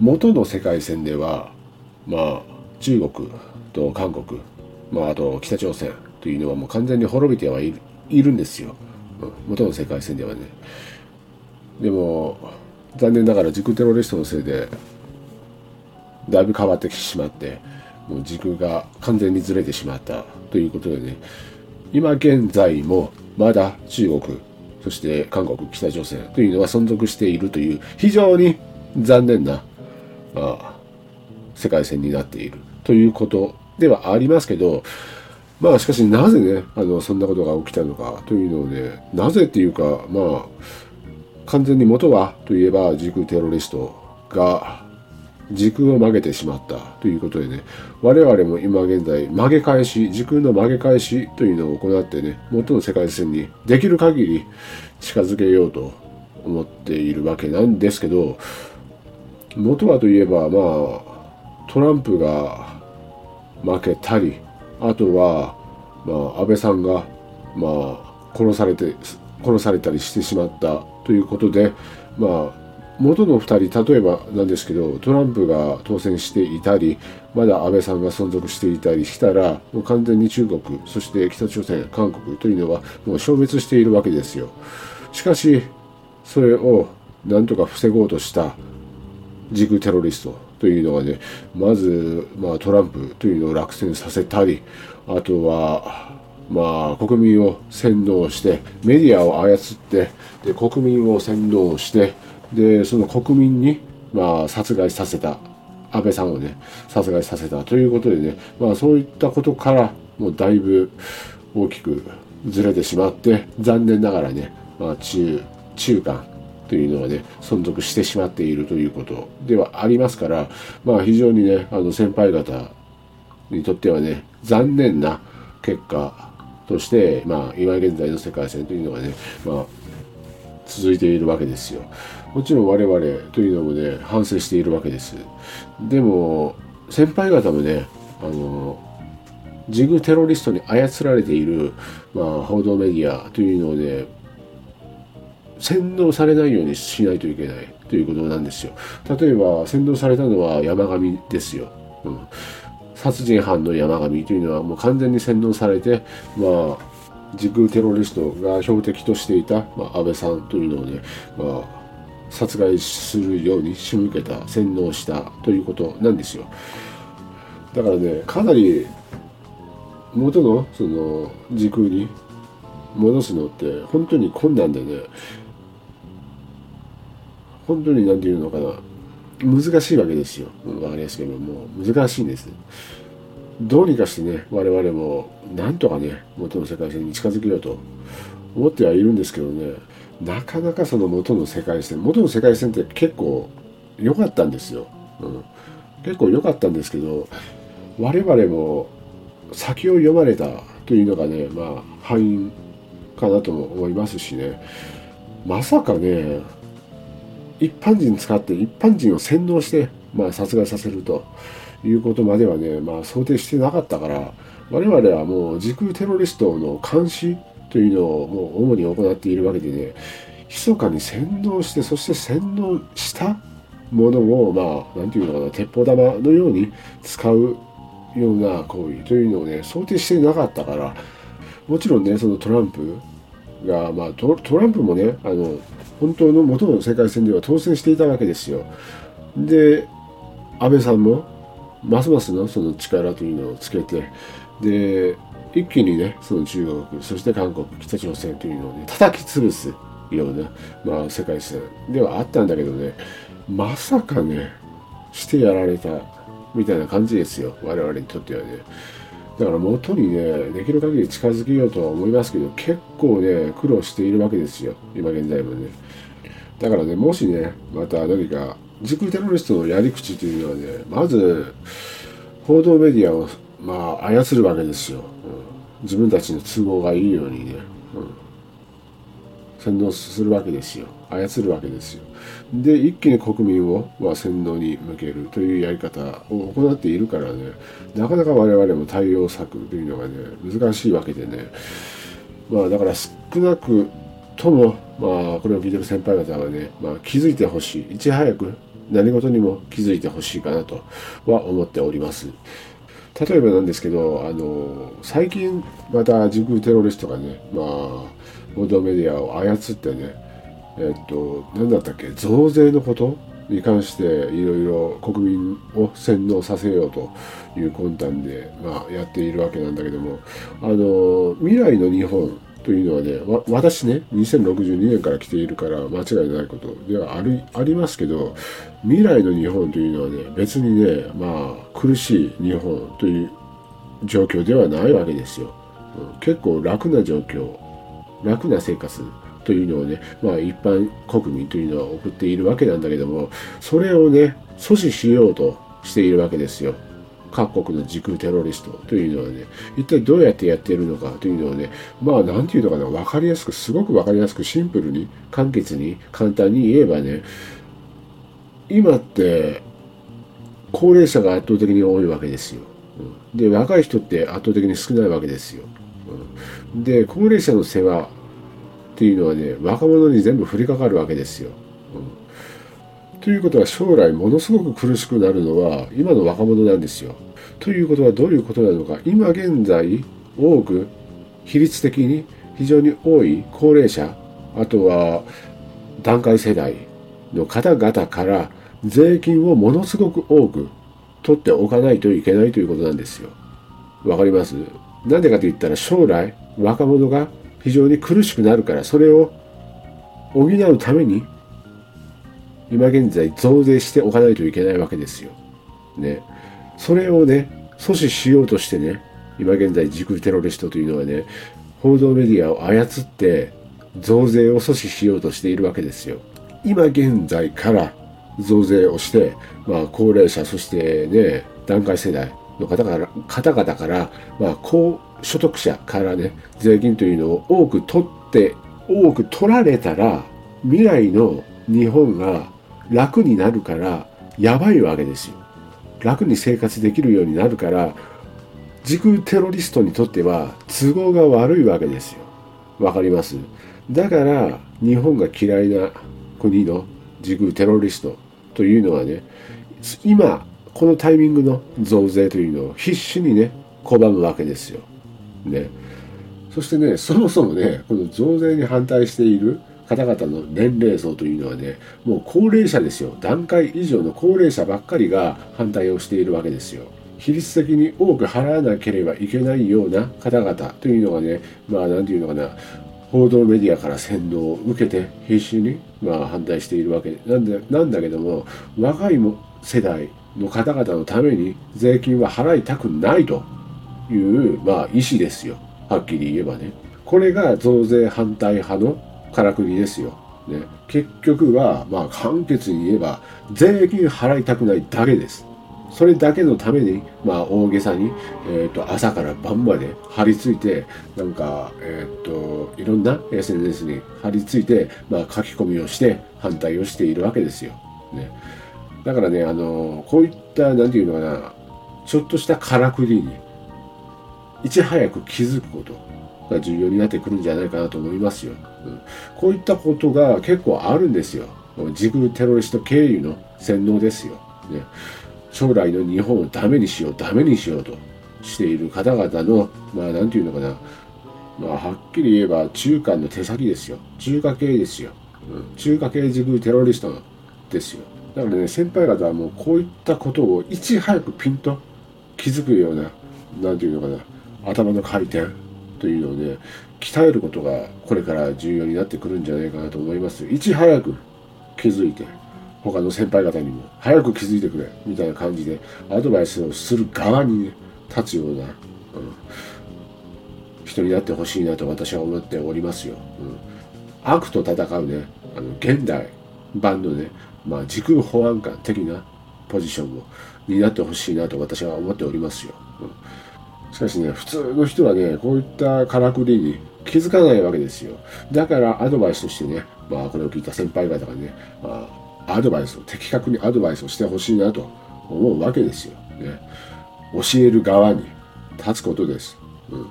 元の世界線ではまあ中国と韓国、まあ、あと北朝鮮というのはもう完全に滅びてはいるいるんですよ、うん、元の世界線ではね。でも残念ながら軸テロリストのせいでだいぶ変わってきてしまってもう軸が完全にずれてしまったということでね。今現在もまだ中国そして韓国北朝鮮というのは存続しているという非常に残念な、世界線になっている。ということではありますけどまあしかしなぜねあのそんなことが起きたのかというのをねなぜっていうかまあ完全に元はといえば時空テロリストが時空を曲げてしまったということでね我々も今現在曲げ返し時空の曲げ返しというのを行ってね元の世界線にできる限り近づけようと思っているわけなんですけど元はといえばまあトランプが負けたりあとはまあ安倍さんがまあ殺されて殺されたりしてしまったということでまあ元の2人例えばなんですけどトランプが当選していたりまだ安倍さんが存続していたりしたらもう完全に中国そして北朝鮮韓国というのはもう消滅しているわけですよ。しかしそれをなんとか防ごうとした。時空テロリストというのがねまず、まあ、トランプというのを落選させたりあとはまあ国民を洗脳してメディアを操ってで国民を洗脳してでその国民に、まあ、殺害させた安倍さんをね殺害させたということでね、まあ、そういったことからもうだいぶ大きくずれてしまって残念ながらね、まあ、中中間というのがね存続してしまっているということではありますからまあ非常にねあの先輩方にとってはね残念な結果として、まあ、今現在の世界線というのがね、まあ、続いているわけですよ。もちろん我々というのもね反省しているわけですでも先輩方もねあのジグテロリストに操られている、まあ、報道メディアというのをね洗脳されないようにしないといけないということなんですよ。例えば洗脳されたのは山上ですよ、うん、殺人犯の山上というのはもう完全に洗脳されてまあ時空テロリストが標的としていた、まあ、安倍さんというのをね、まあ、殺害するように仕向けた洗脳したということなんですよ。だからねかなり元のその時空に戻すのって本当に困難でね本当に何て言うのかな。難しいわけですよ。分かりやすけども難しいんです。どうにかしてね我々もなんとかね元の世界線に近づけようと。思ってはいるんですけどね。なかなかその元の世界線元の世界線って結構良かったんですよ、うん、結構良かったんですけど我々も先を読まれたというのがねまあ敗因かなとも思いますしね。まさかね一般人使って一般人を洗脳して、まあ、殺害させるということまではね、まあ、想定してなかったから我々はもう時空テロリストの監視というのをもう主に行っているわけでね密かに洗脳してそして洗脳したものをまあ何て言うのかな鉄砲玉のように使うような行為というのをね想定してなかったからもちろんねそのトランプがまあトランプもねあの本当の元の世界戦では当選していたわけですよ。で安倍さんもますますのその力というのをつけてで一気にねその中国そして韓国北朝鮮というのをね叩き潰すような、まあ、世界線ではあったんだけどねまさかねしてやられたみたいな感じですよ我々にとってはねだから元にねできる限り近づけようとは思いますけど結構ね苦労しているわけですよ今現在もね。だからねもしねまた何か時空テロリストのやり口というのはねまず報道メディアをまあ操るわけですよ。うん。自分たちの都合がいいようにね、うん、洗脳するわけですよ。操るわけですよ。で一気に国民を、まあ、洗脳に向けるというやり方を行っているからねなかなか我々も対応策というのがね難しいわけでね。まあだから少なくともまあこれを聞いてる先輩方はね、まあ、気づいてほしい。いち早く何事にも気づいてほしいかなとは思っております。例えばなんですけど、あの、最近また時空テロリストがね、まあ、報道メディアを操ってね、えっと、何だったっけ、増税のこと？に関していろいろ国民を洗脳させようという魂胆で、まあ、やっているわけなんだけども、あの、未来の日本というのはね、私ね、2062年から来ているから間違いないことではありありますけど、未来の日本というのはね、別にね、まあ、苦しい日本という状況ではないわけですよ。結構楽な状況、楽な生活というのをね、まあ一般国民というのは送っているわけなんだけども、それをね、阻止しようとしているわけですよ。各国の時空テロリストというのはね、一体どうやってやっているのかというのをね、まあなんていうのかな、わかりやすく、すごくわかりやすく、シンプルに、簡潔に、簡単に言えばね、今って、高齢者が圧倒的に多いわけですよ。で、若い人って圧倒的に少ないわけですよ。で、高齢者の世話っていうのはね、若者に全部降りかかるわけですよ。うん、ということは将来ものすごく苦しくなるのは今の若者なんですよ。ということはどういうことなのか今現在多く比率的に非常に多い高齢者あとは団塊世代の方々から税金をものすごく多く取っておかないといけないということなんですよ。わかります？なんでかと言ったら将来若者が非常に苦しくなるからそれを補うために今現在増税しておかないといけないわけですよ。ね。それをね、阻止しようとしてね、今現在時空テロリストというのはね、報道メディアを操って増税を阻止しようとしているわけですよ。今現在から増税をして、まあ高齢者、そしてね、団塊世代の方から方々から、まあ高所得者からね、税金というのを多く取って、多く取られたら、未来の日本が楽になるから、やばいわけですよ。楽に生活できるようになるから時空テロリストにとっては都合が悪いわけですよ。わかります？だから日本が嫌いな国の時空テロリストというのはね今このタイミングの増税というのを必死にね拒むわけですよ。ね。そしてねそもそもねこの増税に反対している方々の年齢層というのはね、もう高齢者ですよ。段階以上の高齢者ばっかりが反対をしているわけですよ。比率的に多く払わなければいけないような方々というのがね、まあ何て言うのかな、報道メディアから先導を受けて必死に、まあ、反対しているわけなんでなんだけども若いも世代の方々のために税金は払いたくないという、まあ、意思ですよはっきり言えばねこれが増税反対派のからくりですよ。ね、結局は、まあ、簡潔に言えば、税金払いたくないだけです。それだけのために、まあ、大げさに、えっ、ー、と、朝から晩まで張り付いて、なんか、えっ、ー、と、いろんな SNS に張り付いて、まあ、書き込みをして反対をしているわけですよ。ね。だからね、あの、こういった、なんていうのかな、ちょっとしたからくりに、いち早く気づくこと。が重要になってくるんじゃないかなと思いますよ。うん、こういったことが結構あるんですよ。時空テロリスト経由の洗脳ですよ。ね、将来の日本をダメにしよう、ダメにしようとしている方々の、まあ、なんていうのかな、まあ、はっきり言えば中間の手先ですよ。中華系ですよ。うん、中華系時空テロリストですよ。だからね、先輩方はもうこういったことをいち早くピンと気づくような、なんていうのかな、頭の回転、というのをね鍛えることがこれから重要になってくるんじゃないかなと思います。いち早く気づいて他の先輩方にも早く気づいてくれみたいな感じでアドバイスをする側にね立つような、うん、人になってほしいなと私は思っておりますよ、うん、悪と戦うねあの現代版のね、まあ、時空保安官的なポジションを担ってほしいなと私は思っておりますよ、うんしかしね、普通の人はね、こういったからくりに気づかないわけですよ。だからアドバイスとしてね、まあこれを聞いた先輩方がね、まあ、アドバイスを、的確にアドバイスをしてほしいなと思うわけですよ。ね。教える側に立つことです。うん。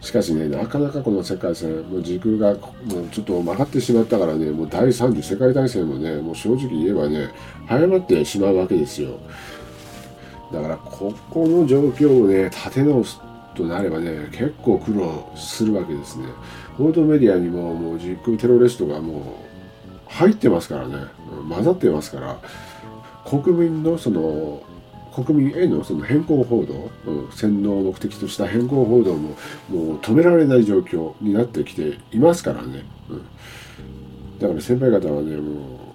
しかしね、なかなかこの世界線、もう時空がもうちょっと曲がってしまったからね、もう第3次世界大戦もね、もう正直言えばね、早まってしまうわけですよ。だからここの状況をね立て直すとなればね結構苦労するわけですね報道メディアにももう実空テロリストがもう入ってますからね混ざってますから国民のその国民へのその変更報道、うん、洗脳を目的とした変更報道ももう止められない状況になってきていますからね、うん、だから先輩方はねもう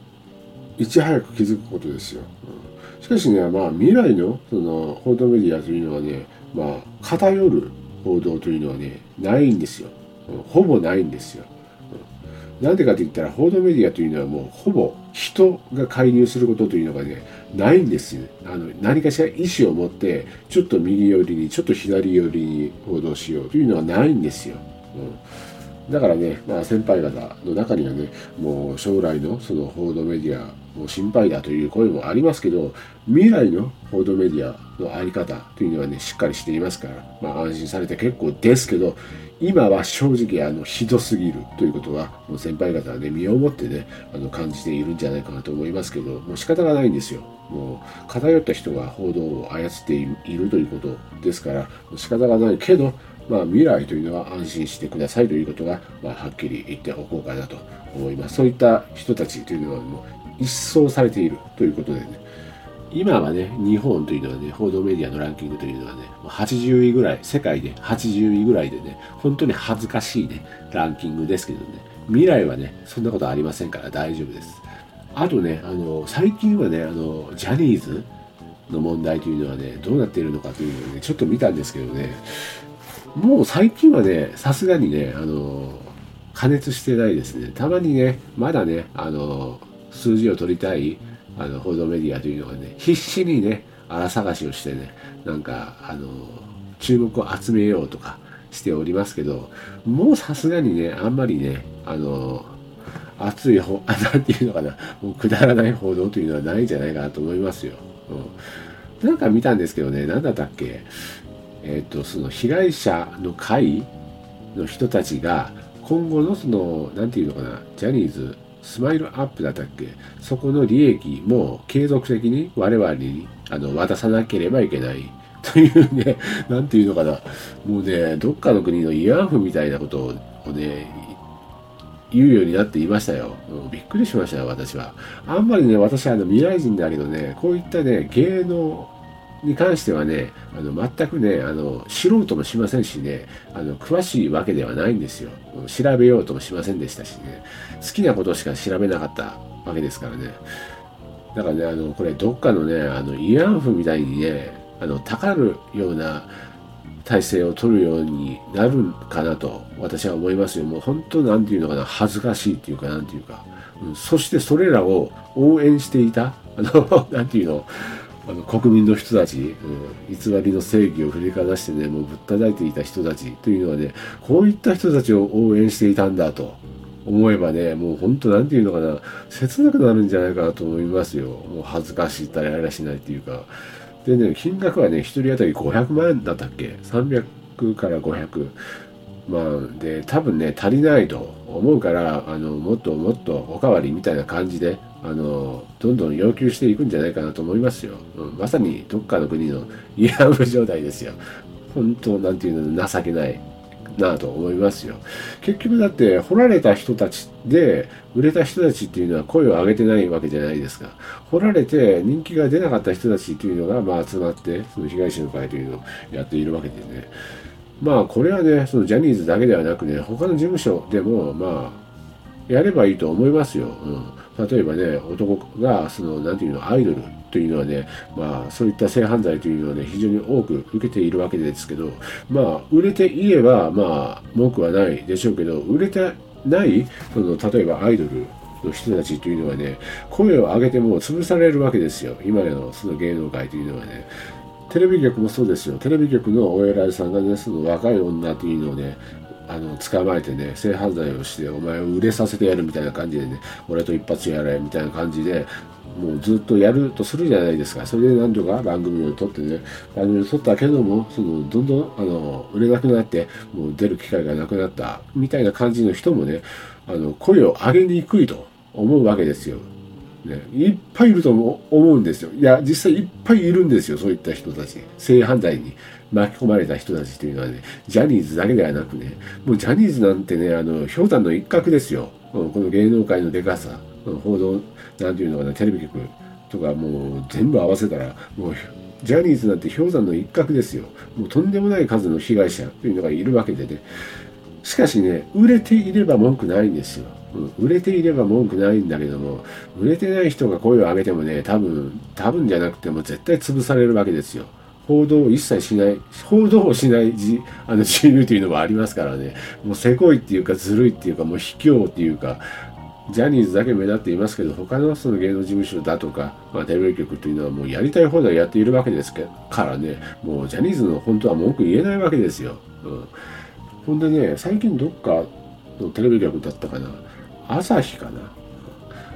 いち早く気づくことですよ、うん。しかしね、まあ、未来のその報道メディアというのはね、まあ、偏る報道というのはね、ないんですよ。うん。ほぼないんですよ。なんでかと言ったら、報道メディアというのはもうほぼ人が介入することというのがね、ないんですよ。あの何かしら意思を持って、ちょっと右寄りに、ちょっと左寄りに報道しようというのはないんですよ。うん、だからね、まあ、先輩方の中にはね、もう将来のその報道メディアもう心配だという声もありますけど、未来の報道メディアの在り方というのはね、しっかりしていますから、まあ安心されて結構ですけど、今は正直あのひどすぎるということは、もう先輩方はね、身をもってね、あの感じているんじゃないかなと思いますけど、もう仕方がないんですよ。もう偏った人が報道を操っているということですから、仕方がないけど、まあ、未来というのは安心してくださいということが、まあ、はっきり言っておこうかなと思います。そういった人たちというのはもう一掃されているということでね、今はね、日本というのはね、報道メディアのランキングというのはね、80位ぐらい、世界で80位ぐらいでね、本当に恥ずかしいね、ランキングですけどね、未来はね、そんなことありませんから大丈夫です。あとね、あの、最近はね、あの、ジャニーズの問題というのはね、どうなっているのかというのをね、ちょっと見たんですけどね、もう最近はね、さすがにね、あの、加熱してないですね。たまにね、まだね、あの、数字を取りたいあの報道メディアというのがね必死にね荒探しをしてねなんかあの注目を集めようとかしておりますけどもうさすがにねあんまりねあの熱い方、あ、なんていうのかな、もうくだらない報道というのはないんじゃないかなと思いますよ。うん、なんか見たんですけどね、なんだったっけ、えっ、ー、と、その被害者の会の人たちが、今後のその、なんていうのかな、ジャニーズスマイルアップだったっけ？そこの利益も継続的に我々にあの渡さなければいけないというね、なんていうのかな、もうね、どっかの国の慰安婦みたいなことをね、言うようになっていましたよ。びっくりしましたよ、私は。あんまりね、私はあの未来人だけどね、こういったね、芸能に関してはね、あの全くね、あの素人もしませんしね、あの詳しいわけではないんですよ。調べようともしませんでしたしね、好きなことしか調べなかったわけですからね。だからね、あのこれ、どっかのね、あの慰安婦みたいにね、あのたかるような体制を取るようになるかなと私は思いますよ。もう本当なんていうのかな、恥ずかしいっていうか、なんていうか。うん、そしてそれらを応援していた、あの、なんていうの、あの国民の人たち、うん、偽りの正義を振りかざしてね、もうぶったたいていた人たちというのはね、こういった人たちを応援していたんだと思えばね、もう本当なんていうのかな、切なくなるんじゃないかなと思いますよ。もう恥ずかしいったらやらしないっていうか。でね、金額はね、1人当たり500万円だったっけ ?300 から500。まあ、で、多分ね、足りないと思うから、あの、もっともっとおかわりみたいな感じで、あのどんどん要求していくんじゃないかなと思いますよ、うん、まさにどっかの国の慰安婦状態ですよ。本当なんていうの情けないなと思いますよ。結局だって掘られた人たちで売れた人たちっていうのは声を上げてないわけじゃないですか。掘られて人気が出なかった人たちっていうのがまあ集まってその被害者の会というのをやっているわけでね。まあこれはねそのジャニーズだけではなくね他の事務所でもまあやればいいと思いますよ、うん。例えばね、男が、その、なんていうの、アイドルというのはね、まあ、そういった性犯罪というのはね、非常に多く受けているわけですけど、まあ、売れていれば、まあ、文句はないでしょうけど、売れてない、その、例えばアイドルの人たちというのはね、声を上げても潰されるわけですよ。今のその芸能界というのはね。テレビ局もそうですよ。テレビ局のお偉いさんがね、その若い女というのをね、あの捕まえてね性犯罪をしてお前を売れさせてやるみたいな感じでね俺と一発やれみたいな感じでもうずっとやるとするじゃないですかそれで何とか番組を撮ってね番組を撮ったけどもそのどんどんあの売れなくなってもう出る機会がなくなったみたいな感じの人もねあの声を上げにくいと思うわけですよ。ね、いっぱいいると思うんですよ。いや、実際いっぱいいるんですよ、そういった人たち。性犯罪に巻き込まれた人たちというのはね、ジャニーズだけではなくね、もうジャニーズなんてね、あの、氷山の一角ですよ。この芸能界のでかさ、報道、なんていうのかな、テレビ局とかもう全部合わせたら、もう、ジャニーズなんて氷山の一角ですよ。もうとんでもない数の被害者というのがいるわけでね。しかしね、売れていれば文句ないんですよ。売れていれば文句ないんだけども、売れてない人が声を上げてもね、多分、多分じゃなくても絶対潰されるわけですよ。報道を一切しない、報道をしない自あの自由というのもありますからね、もうせこいっていうかずるいっていうか、もう卑怯っていうか、ジャニーズだけ目立っていますけど、他のその芸能事務所だとか、まあ、テレビ局というのはもうやりたい放題やっているわけですからね、もうジャニーズの本当は文句言えないわけですよ。うん、ほんでね、最近どっかのテレビ局だったかな、朝日かな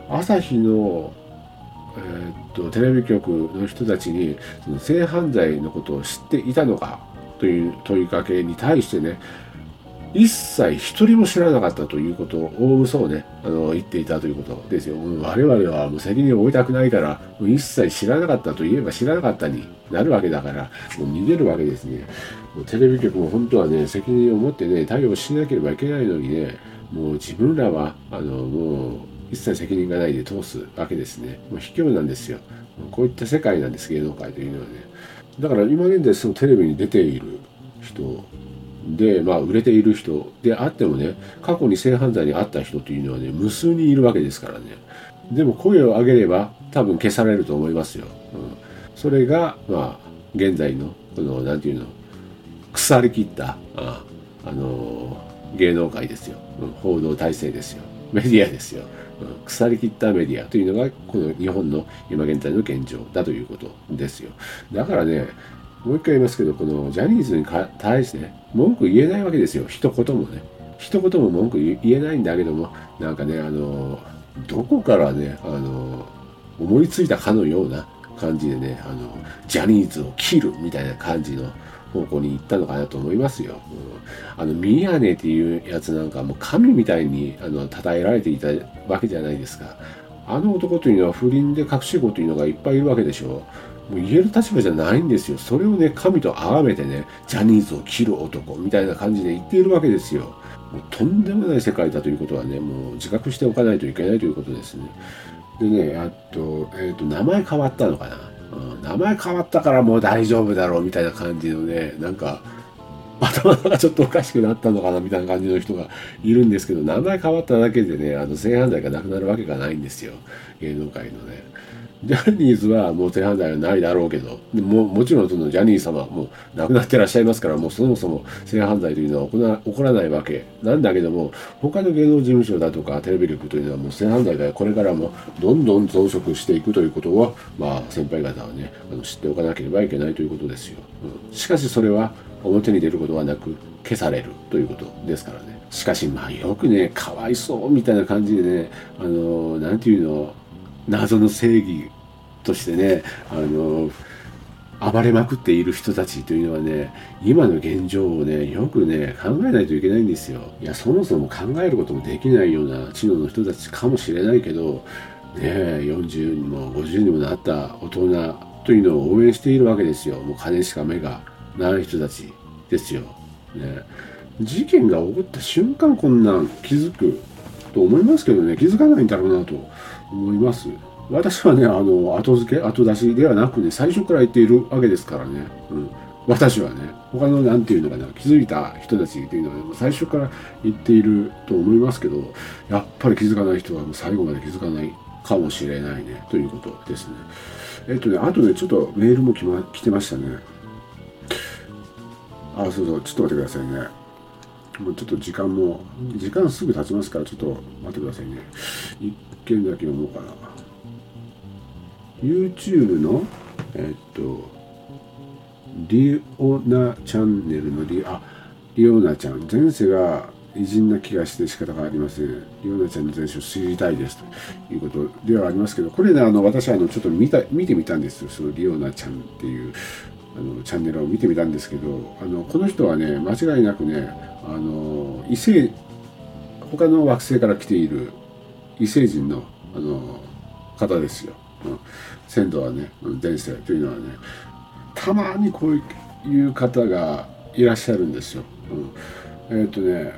朝日の、えー、っとテレビ局の人たちにその性犯罪のことを知っていたのかという問いかけに対してね一切一人も知らなかったということを大嘘をねあの言っていたということですよ。我々はもう責任を負いたくないから一切知らなかったと言えば知らなかったになるわけだからもう逃げるわけですね。もうテレビ局も本当はね責任を持ってね対応しなければいけないのにねもう自分らはあのもう一切責任がないで通すわけですね。もう卑怯なんですよ。こういった世界なんです芸能界というのはね。だから今現在そのテレビに出ている人で、まあ、売れている人であってもね過去に性犯罪に遭った人というのはね無数にいるわけですからねでも声を上げれば多分消されると思いますよ、うん、それがまあ現在のこの何て言うの腐りきったああの芸能界ですよ、うん、報道体制ですよ。メディアですよ、うん、腐りきったメディアというのがこの日本の今現在の現状だということですよ。だからねもう一回言いますけどこのジャニーズに対してね文句言えないわけですよ。一言もね。一言も文句言えないんだけどもなんかねあのどこからねあの思いついたかのような感じでねあのジャニーズを切るみたいな感じの方向に行ったのかなと思いますよ。うん、あの宮根っていうやつなんかもう神みたいにあの称えられていたわけじゃないですか。あの男というのは不倫で隠し子というのがいっぱいいるわけでしょう。もう言える立場じゃないんですよ。それをね、神と崇めてね、ジャニーズを切る男みたいな感じで言っているわけですよ。もうとんでもない世界だということはね、もう自覚しておかないといけないということですね。でね、あと、えっ、ー、と、名前変わったのかな。名前変わったからもう大丈夫だろうみたいな感じのね、なんか、頭がちょっとおかしくなったのかなみたいな感じの人がいるんですけど、名前変わっただけでね、あの性犯罪がなくなるわけがないんですよ。芸能界のね。ジャニーズはもう性犯罪はないだろうけど、でももちろんそのジャニー様も亡くなってらっしゃいますから、もうそもそも性犯罪というのは起こ起こらないわけなんだけども、他の芸能事務所だとかテレビ局というのはもう性犯罪がこれからもどんどん増殖していくということを、まあ先輩方はね、あの知っておかなければいけないということですよ。うん、しかしそれは表に出ることはなく消されるということですからね。しかしまあよくね、かわいそうみたいな感じでね、あの、なんていうの、謎の正義としてねあの暴れまくっている人たちというのはね今の現状をねよくね考えないといけないんですよ。いやそもそも考えることもできないような知能の人たちかもしれないけどね40にも50にもなった大人というのを応援しているわけですよ。もう金しか目がない人たちですよ、ね、事件が起こった瞬間こんなん気づくと思いますけどね気づかないんだろうなと。思います私はね、あの、後付け、後出しではなくね、最初から言っているわけですからね。うん。私はね、他の何て言うのかな、気づいた人たちっていうのは、ね、最初から言っていると思いますけど、やっぱり気づかない人はもう最後まで気づかないかもしれないね、ということですね。えっとね、あとね、ちょっとメールも来,、ま、来てましたね。あ、そうそう、ちょっと待ってくださいね。もうちょっと時間も、時間すぐ経ちますから、ちょっと待ってくださいね。一件だけ読もうかな。YouTube のえっとリオナチャンネルのリあリオナちゃん前世が偉人な気がして仕方がありません。リオナちゃんの前史を知りたいですということではありますけど、これね、あの私はあのちょっと見た見てみたんですよ、そのリオナちゃんっていうあのチャンネルを見てみたんですけど、あのこの人はね、間違いなくね、あの異星、他の惑星から来ている異星人のあの方ですよ。うん、先祖はね、前世というのはね、たまにこういう方がいらっしゃるんですよ。うん、えっ、とね、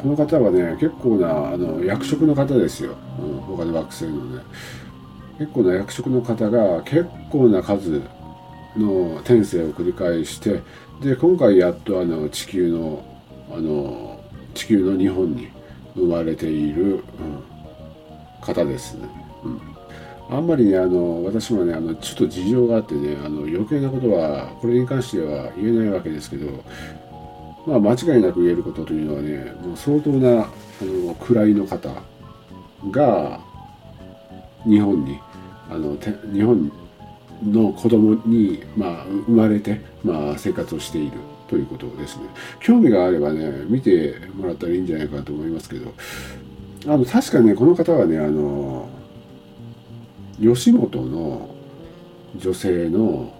この方はね、結構なあの役職の方ですよ。うん、他の惑星のね。結構な役職の方が結構な数の転生を繰り返してで今回やっとあの地球のあの地球の日本に生まれている、うん、方ですね。うん、あんまりねあの私もねあのちょっと事情があってねあの余計なことはこれに関しては言えないわけですけどまあ間違いなく言えることというのはねもう相当なあの位の方が日本にあの日本の子供に、まあ、生まれて、まあ、生活をしているということですね。興味があればね、見てもらったらいいんじゃないかと思いますけど、あの、確かね、この方はね、あの、吉本の女性の、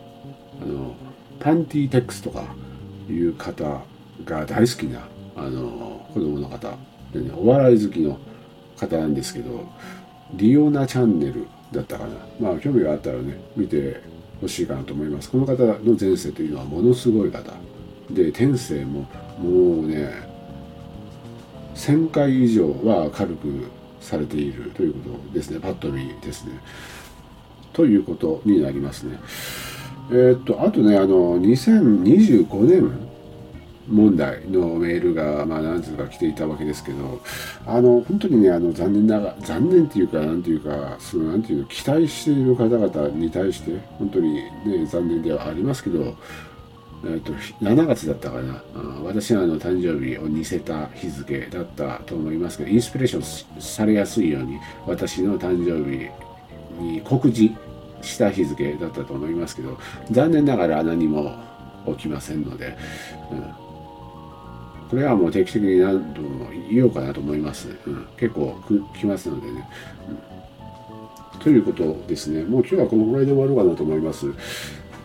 あの、パンティーテックスとかいう方が大好きな、あの、子供の方でね、お笑い好きの方なんですけど、リオナチャンネルだったかな。まあ、興味があったらね、見てほしいかなと思います。この方の前世というのはものすごい方。で、天性ももうね、1000回以上は軽くされているということですね。パッと見ですね。ということになりますね。えー、っと、あとね、あの、2025年問題のメールが、まあ、何通か来ていたわけですけど、あの、本当にね、あの、残念ながら、残念っていうか、なんていうか、その、なんていうの、期待している方々に対して、本当にね、残念ではありますけど、えっと、7月だったかな、私のあの誕生日を似せた日付だったと思いますけど、インスピレーションされやすいように、私の誕生日に告示した日付だったと思いますけど、残念ながら何も起きませんので、うん。これはもう定期的に何度も言おうかなと思います。うん、結構来ますのでね、うん。ということですね。もう今日はこのぐらいで終わるかなと思います。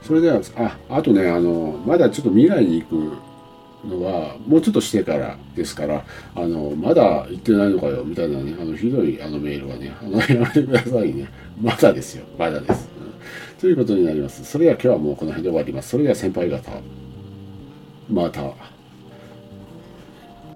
それでは、あ、あとね、あの、まだちょっと未来に行くのは、もうちょっとしてからですから、あの、まだ行ってないのかよ、みたいなね、あの、ひどいあのメールはね、あの、やめてくださいね。まだですよ。まだです。うん、ということになります。それでは今日はもうこの辺で終わります。それでは先輩方、また。